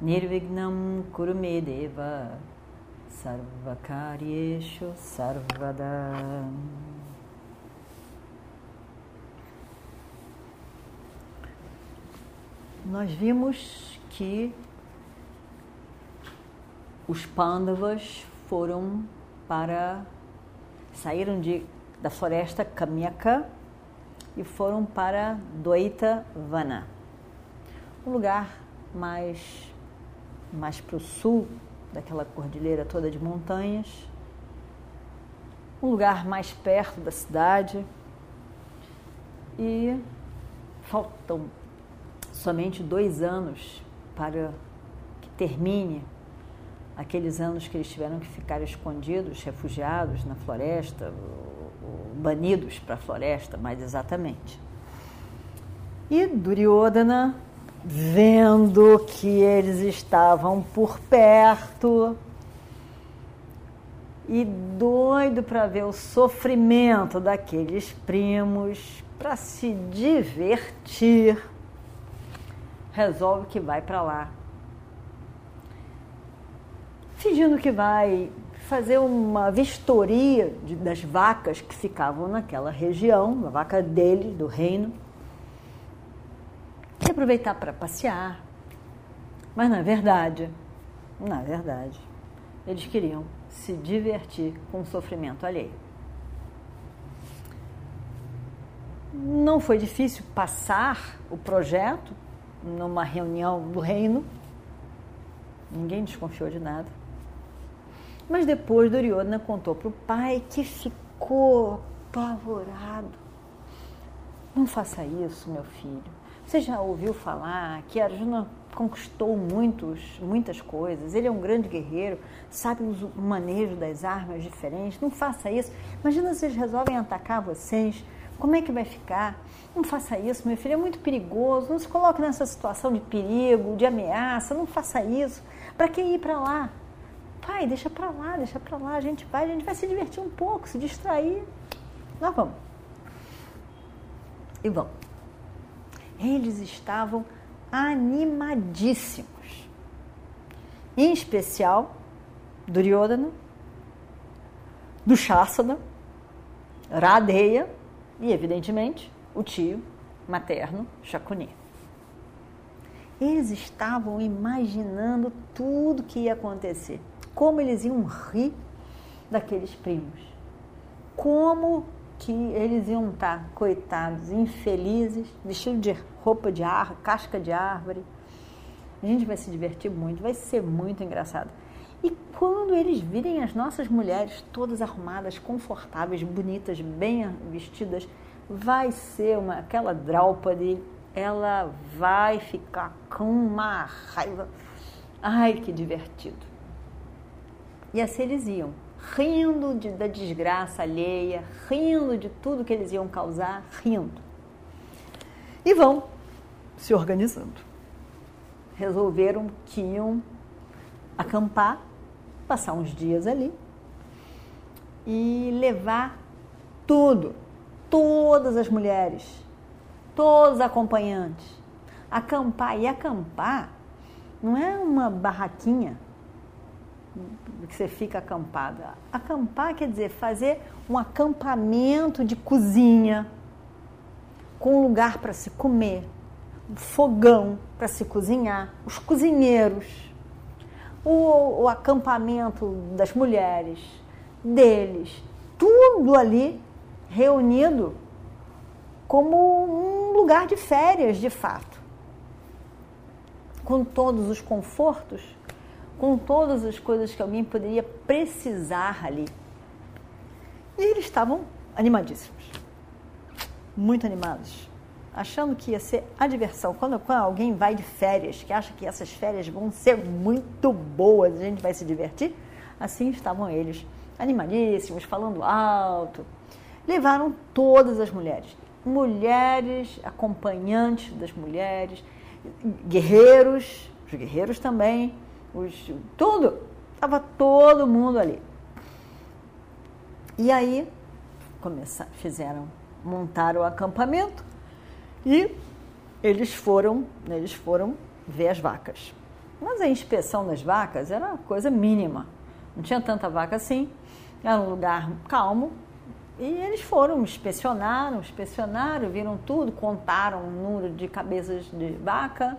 Nirvignam Kurumedeva Sarvakaryeshu Sarvada Nós vimos que os Pandavas foram para saíram de, da floresta Kamyaka e foram para Doita Vana, um lugar mais mais para o sul daquela cordilheira toda de montanhas, um lugar mais perto da cidade e faltam somente dois anos para que termine aqueles anos que eles tiveram que ficar escondidos, refugiados na floresta, banidos para a floresta, mais exatamente. E Duryodhana, vendo que eles estavam por perto e doido para ver o sofrimento daqueles primos, para se divertir, resolve que vai para lá. Fingindo que vai fazer uma vistoria de, das vacas que ficavam naquela região, a vaca dele, do reino, aproveitar para passear. Mas na verdade, na verdade, eles queriam se divertir com o sofrimento alheio. Não foi difícil passar o projeto numa reunião do reino. Ninguém desconfiou de nada. Mas depois Duryodhana contou para o pai que ficou apavorado. Não faça isso, meu filho. Você já ouviu falar que Arjuna conquistou muitos, muitas coisas. Ele é um grande guerreiro, sabe o manejo das armas diferentes. Não faça isso. Imagina se eles resolvem atacar vocês. Como é que vai ficar? Não faça isso, meu filho. É muito perigoso. Não se coloque nessa situação de perigo, de ameaça. Não faça isso. Para que ir para lá? Pai, deixa pra lá, deixa pra lá, a gente vai, a gente vai se divertir um pouco, se distrair. Nós vamos. E vão. Eles estavam animadíssimos. Em especial, Duryodhana, Dushasana, Radeya e, evidentemente, o tio materno, Shakuni. Eles estavam imaginando tudo que ia acontecer como eles iam rir daqueles primos. Como que eles iam estar, coitados, infelizes, vestidos de roupa de árvore, casca de árvore. A gente vai se divertir muito, vai ser muito engraçado. E quando eles virem as nossas mulheres todas arrumadas, confortáveis, bonitas, bem vestidas, vai ser uma aquela Draupadi, ela vai ficar com uma raiva. Ai, que divertido. E assim eles iam, rindo de, da desgraça alheia, rindo de tudo que eles iam causar, rindo. E vão se organizando. Resolveram que iam acampar, passar uns dias ali e levar tudo, todas as mulheres, todos os acompanhantes. Acampar e acampar não é uma barraquinha que você fica acampada. Acampar quer dizer fazer um acampamento de cozinha, com lugar para se comer, um fogão para se cozinhar, os cozinheiros, o, o acampamento das mulheres, deles, tudo ali reunido como um lugar de férias, de fato, com todos os confortos com todas as coisas que alguém poderia precisar ali. E eles estavam animadíssimos, muito animados. achando que ia ser a diversão. Quando, quando alguém vai de férias, que acha que essas férias vão ser muito boas, a gente vai se divertir, assim estavam eles, animadíssimos, falando alto. Levaram todas as mulheres, mulheres, acompanhantes das mulheres, guerreiros, os guerreiros também, tudo, estava todo mundo ali. E aí começaram, fizeram, montaram o acampamento e eles foram, eles foram ver as vacas. Mas a inspeção das vacas era coisa mínima. Não tinha tanta vaca assim. Era um lugar calmo. E eles foram, inspecionaram, inspecionaram, viram tudo, contaram o número de cabeças de vaca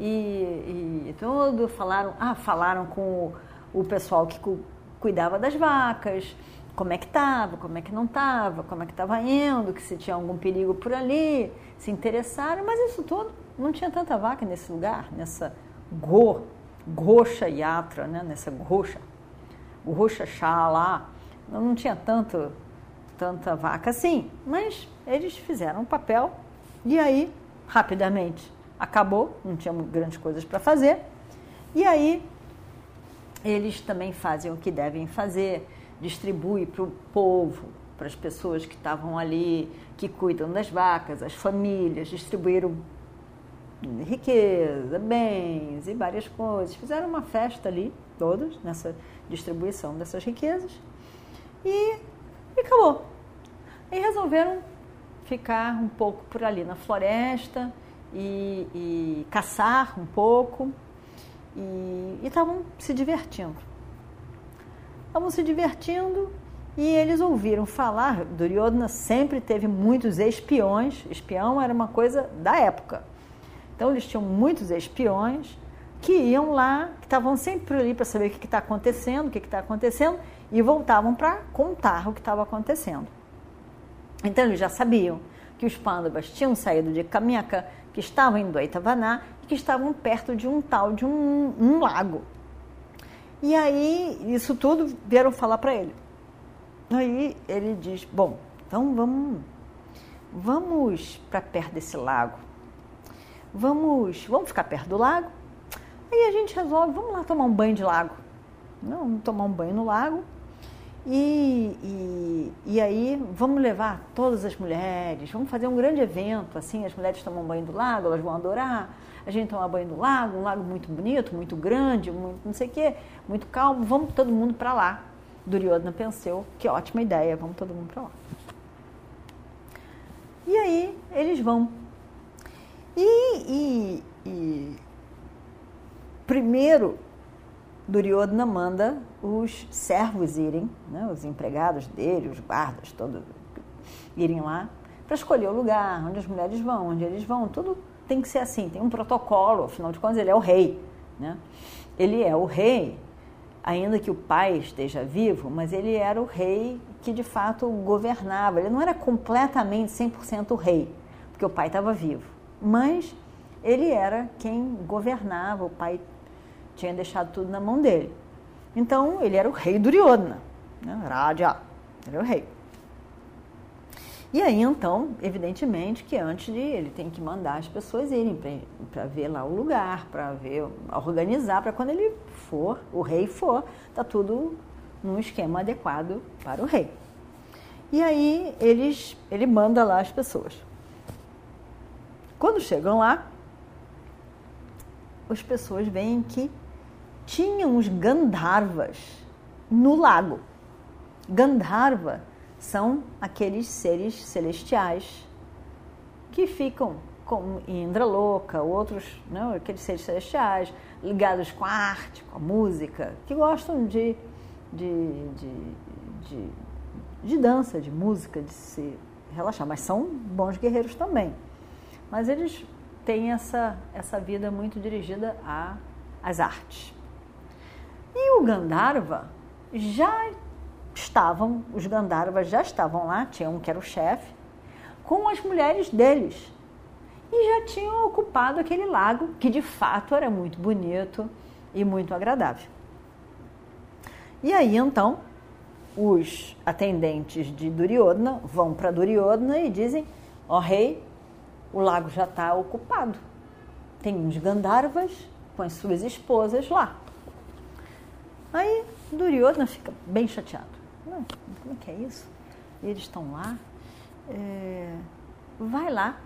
e, e tudo. Falaram, ah, falaram com o, o pessoal que cu, cuidava das vacas, como é que estava, como é que não estava, como é que estava indo, que se tinha algum perigo por ali, se interessaram, mas isso tudo não tinha tanta vaca nesse lugar, nessa go, goxa yatra, né? nessa goxa, goxa chá lá, não tinha tanto, tanta vaca assim, mas eles fizeram o papel e aí, rapidamente, acabou, não tinha grandes coisas para fazer, e aí eles também fazem o que devem fazer, distribui para o povo, para as pessoas que estavam ali, que cuidam das vacas, as famílias, distribuíram riqueza, bens e várias coisas. Fizeram uma festa ali, todos, nessa distribuição dessas riquezas. E, e acabou. E resolveram ficar um pouco por ali na floresta e, e caçar um pouco. E estavam se divertindo estavam se divertindo e eles ouviram falar. Duryodhana sempre teve muitos espiões, espião era uma coisa da época. Então eles tinham muitos espiões que iam lá, que estavam sempre ali para saber o que está acontecendo, o que está acontecendo, e voltavam para contar o que estava acontecendo. Então eles já sabiam que os Pandavas tinham saído de Kamyaka, que estavam em Dvaitavana e que estavam perto de um tal de um, um lago. E aí, isso tudo vieram falar para ele. Aí ele diz: Bom, então vamos, vamos para perto desse lago. Vamos, vamos ficar perto do lago. Aí a gente resolve: vamos lá tomar um banho de lago. Não, tomar um banho no lago. E, e, e, aí vamos levar todas as mulheres, vamos fazer um grande evento, assim, as mulheres tomam banho do lago, elas vão adorar, a gente toma banho no lago, um lago muito bonito, muito grande, muito não sei o quê, muito calmo, vamos todo mundo para lá. Duryodhana pensou, que ótima ideia, vamos todo mundo para lá. E aí eles vão. E, e primeiro Duryodhana manda os servos irem, né, os empregados dele, os guardas, todos irem lá para escolher o lugar, onde as mulheres vão, onde eles vão, tudo tem que ser assim, tem um protocolo, afinal de contas ele é o rei. Né? Ele é o rei, ainda que o pai esteja vivo, mas ele era o rei que de fato governava. Ele não era completamente 100% rei, porque o pai estava vivo, mas ele era quem governava, o pai tinha deixado tudo na mão dele. Então ele era o rei Duryodhana, né? Raja, ele era o rei. E aí, então, evidentemente que antes de ele tem que mandar as pessoas irem para ver lá o lugar, para ver, organizar, para quando ele for, o rei for, tá tudo num esquema adequado para o rei. E aí eles, ele manda lá as pessoas. Quando chegam lá, as pessoas veem que tinham os Gandharvas no lago. Gandharva são aqueles seres celestiais que ficam como Indra louca, outros, não, né, aqueles seres celestiais ligados com a arte, com a música, que gostam de, de, de, de, de dança, de música, de se relaxar, mas são bons guerreiros também. Mas eles têm essa, essa vida muito dirigida às artes. E o Gandharva já estavam, os Gandharvas já estavam lá, tinha um que era o chefe, com as mulheres deles. E já tinham ocupado aquele lago, que de fato era muito bonito e muito agradável. E aí então, os atendentes de Duryodhana vão para Duryodhana e dizem: Ó oh, rei, o lago já está ocupado. Tem uns Gandharvas com as suas esposas lá. Aí Duryodhana fica bem chateado. Como é que é isso? Eles estão lá. É, vai lá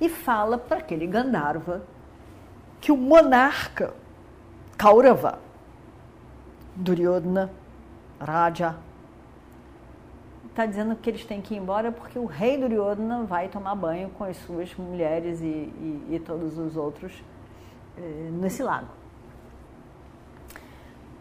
e fala para aquele Gandharva que o monarca Kaurava, Duryodhana, Raja, está dizendo que eles têm que ir embora porque o rei Duryodhana vai tomar banho com as suas mulheres e, e, e todos os outros eh, nesse lago.